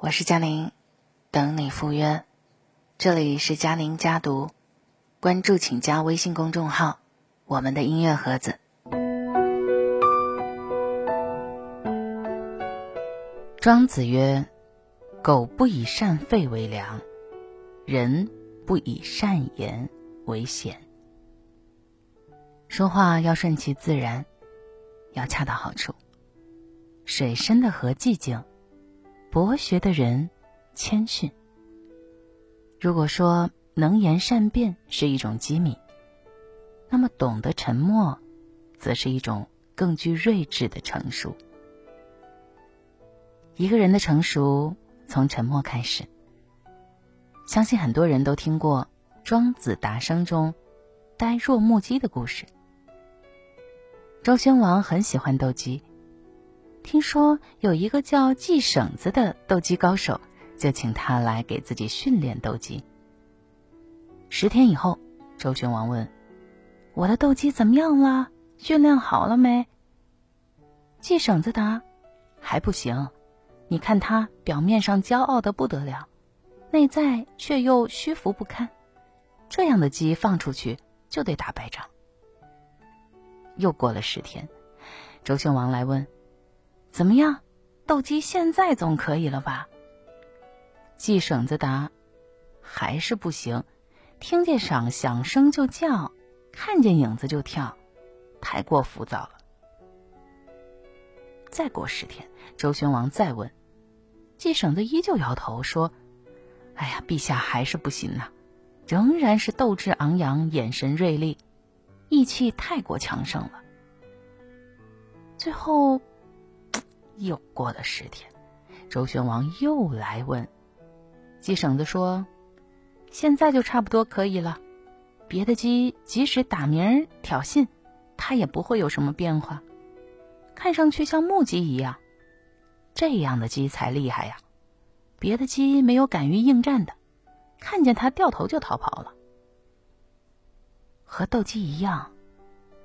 我是佳宁，等你赴约。这里是佳宁家读，关注请加微信公众号“我们的音乐盒子”。庄子曰：“狗不以善吠为良，人不以善言为贤。”说话要顺其自然，要恰到好处。水深的河寂静，博学的人谦逊。如果说能言善辩是一种机敏，那么懂得沉默，则是一种更具睿智的成熟。一个人的成熟从沉默开始。相信很多人都听过《庄子达生》中呆若木鸡的故事。周宣王很喜欢斗鸡。听说有一个叫季绳子的斗鸡高手，就请他来给自己训练斗鸡。十天以后，周宣王问：“我的斗鸡怎么样了？训练好了没？”季绳子答：“还不行。你看他表面上骄傲的不得了，内在却又虚浮不堪。这样的鸡放出去就得打败仗。”又过了十天，周宣王来问。怎么样，斗鸡现在总可以了吧？季绳子答：“还是不行，听见响响声就叫，看见影子就跳，太过浮躁了。”再过十天，周宣王再问，季省子依旧摇头说：“哎呀，陛下还是不行呐，仍然是斗志昂扬，眼神锐利，意气太过强盛了。”最后。又过了十天，周宣王又来问，鸡绳子说：“现在就差不多可以了。别的鸡即使打鸣挑衅，它也不会有什么变化，看上去像木鸡一样。这样的鸡才厉害呀！别的鸡没有敢于应战的，看见它掉头就逃跑了。和斗鸡一样，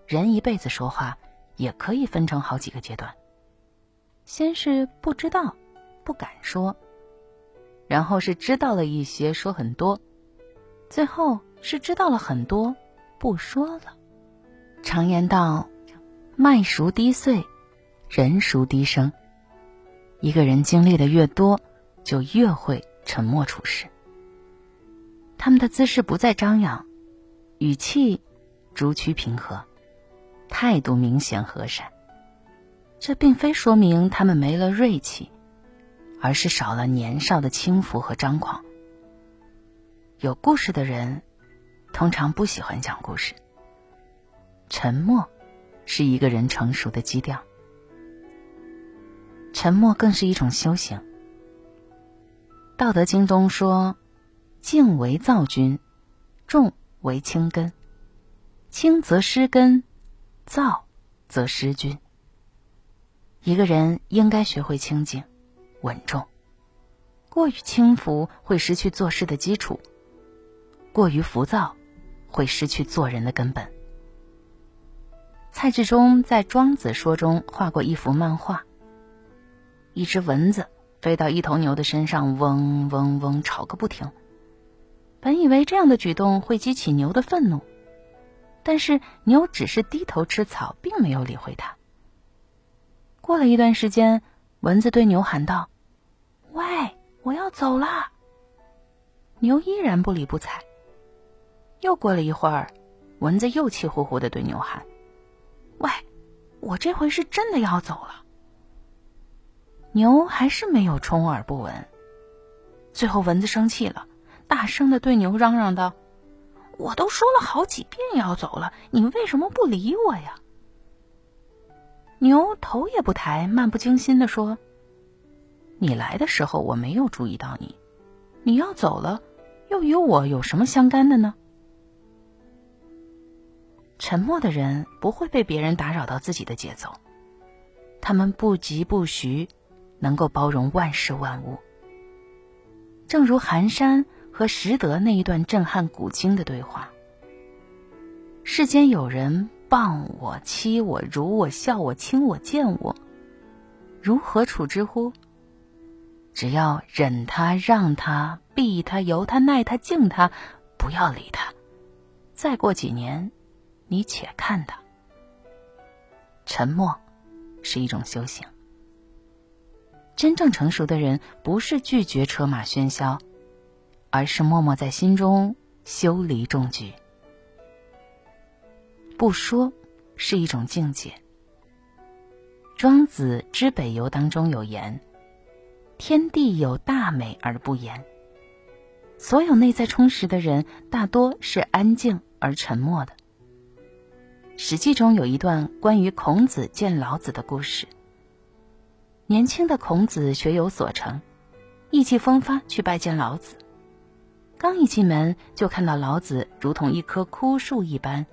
人一辈子说话也可以分成好几个阶段。”先是不知道，不敢说，然后是知道了一些，说很多，最后是知道了很多，不说了。常言道：“麦熟低碎，人熟低声。”一个人经历的越多，就越会沉默处事。他们的姿势不再张扬，语气逐趋平和，态度明显和善。这并非说明他们没了锐气，而是少了年少的轻浮和张狂。有故事的人，通常不喜欢讲故事。沉默，是一个人成熟的基调。沉默更是一种修行。《道德经》中说：“静为躁君，重为轻根。轻则失根，躁则失君。”一个人应该学会清静、稳重。过于轻浮会失去做事的基础，过于浮躁会失去做人的根本。蔡志忠在《庄子说》中画过一幅漫画：一只蚊子飞到一头牛的身上，嗡嗡嗡吵个不停。本以为这样的举动会激起牛的愤怒，但是牛只是低头吃草，并没有理会它。过了一段时间，蚊子对牛喊道：“喂，我要走了。”牛依然不理不睬。又过了一会儿，蚊子又气呼呼的对牛喊：“喂，我这回是真的要走了。”牛还是没有充耳不闻。最后，蚊子生气了，大声的对牛嚷嚷道：“我都说了好几遍要走了，你为什么不理我呀？”牛头也不抬，漫不经心的说：“你来的时候我没有注意到你，你要走了，又与我有什么相干的呢？”沉默的人不会被别人打扰到自己的节奏，他们不疾不徐，能够包容万事万物。正如寒山和拾得那一段震撼古今的对话：“世间有人。”谤我、欺我、辱我、笑我、轻我、贱我，如何处之乎？只要忍他、让他、避他、由他、耐他、敬他，不要理他。再过几年，你且看他。沉默是一种修行。真正成熟的人，不是拒绝车马喧嚣，而是默默在心中修篱种菊。不说是一种境界。庄子之北游当中有言：“天地有大美而不言。”所有内在充实的人，大多是安静而沉默的。《史记》中有一段关于孔子见老子的故事。年轻的孔子学有所成，意气风发去拜见老子。刚一进门，就看到老子如同一棵枯树一般，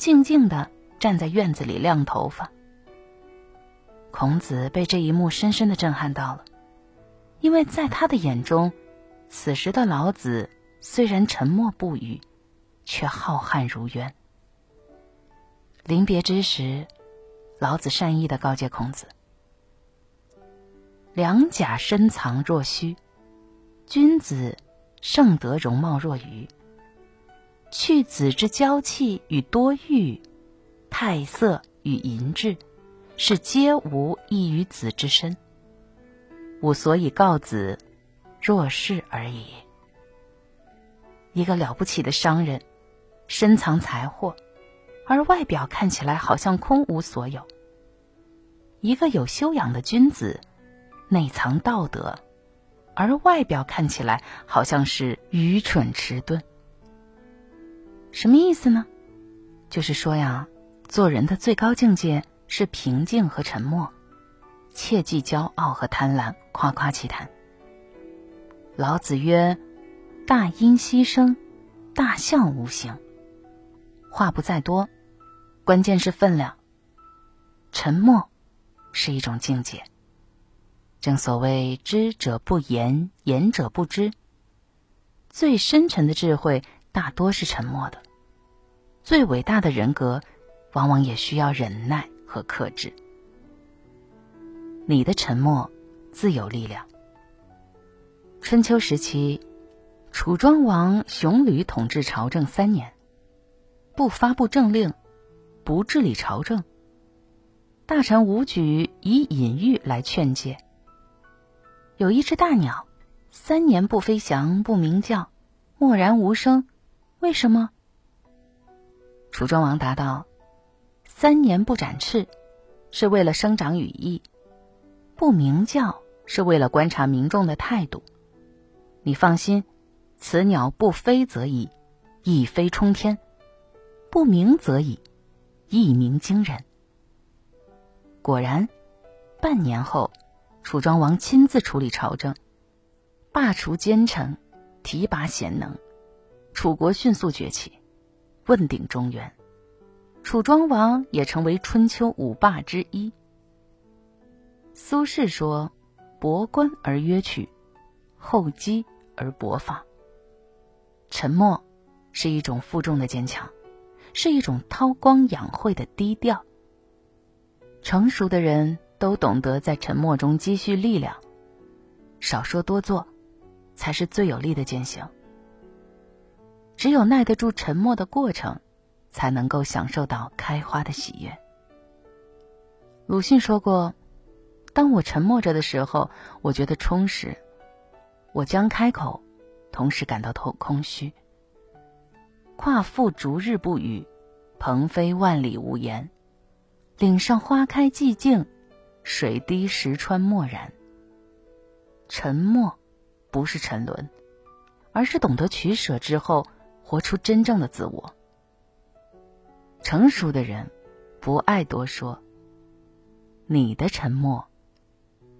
静静的站在院子里晾头发。孔子被这一幕深深的震撼到了，因为在他的眼中，此时的老子虽然沉默不语，却浩瀚如渊。临别之时，老子善意的告诫孔子。良甲深藏若虚，君子盛德容貌若愚。去子之娇气与多欲，态色与淫志，是皆无益于子之身。吾所以告子，若是而已。一个了不起的商人，深藏财货，而外表看起来好像空无所有。一个有修养的君子。内藏道德，而外表看起来好像是愚蠢迟钝。什么意思呢？就是说呀，做人的最高境界是平静和沉默，切忌骄傲和贪婪，夸夸其谈。老子曰：“大音希声，大象无形。”话不在多，关键是分量。沉默是一种境界。正所谓知者不言，言者不知。最深沉的智慧大多是沉默的，最伟大的人格往往也需要忍耐和克制。你的沉默自有力量。春秋时期，楚庄王熊吕统治朝政三年，不发布政令，不治理朝政。大臣武举以隐喻来劝诫。有一只大鸟，三年不飞翔，不鸣叫，默然无声，为什么？楚庄王答道：“三年不展翅，是为了生长羽翼；不鸣叫，是为了观察民众的态度。你放心，此鸟不飞则已，一飞冲天；不鸣则已，一鸣惊人。”果然，半年后。楚庄王亲自处理朝政，罢黜奸臣，提拔贤能，楚国迅速崛起，问鼎中原。楚庄王也成为春秋五霸之一。苏轼说：“博观而约取，厚积而薄发。”沉默是一种负重的坚强，是一种韬光养晦的低调。成熟的人。都懂得在沉默中积蓄力量，少说多做，才是最有力的践行。只有耐得住沉默的过程，才能够享受到开花的喜悦。鲁迅说过：“当我沉默着的时候，我觉得充实；我将开口，同时感到空虚。夸父逐日不语，鹏飞万里无言。岭上花开寂静。”水滴石穿，漠然。沉默，不是沉沦，而是懂得取舍之后，活出真正的自我。成熟的人，不爱多说。你的沉默，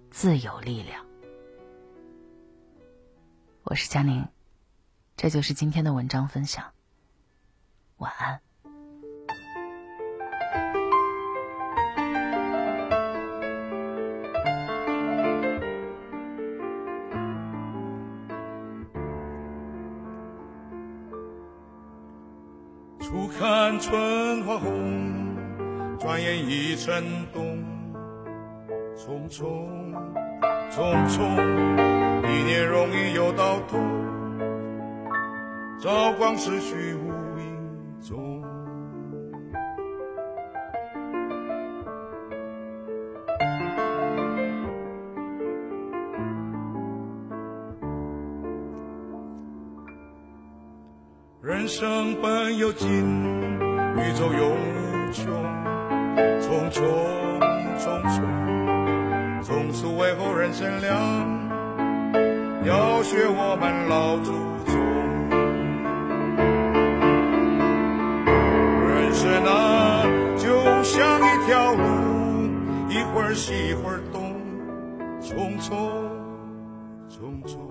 自有力量。我是佳宁，这就是今天的文章分享。晚安。看春花红，转眼已成冬。匆匆，匆匆。一年容易又到冬，朝光逝去无人生本有尽，宇宙永无穷，匆匆匆匆，从此为后人乘凉，要学我们老祖宗。人生啊，就像一条路，一会儿西一会儿东，匆匆匆匆。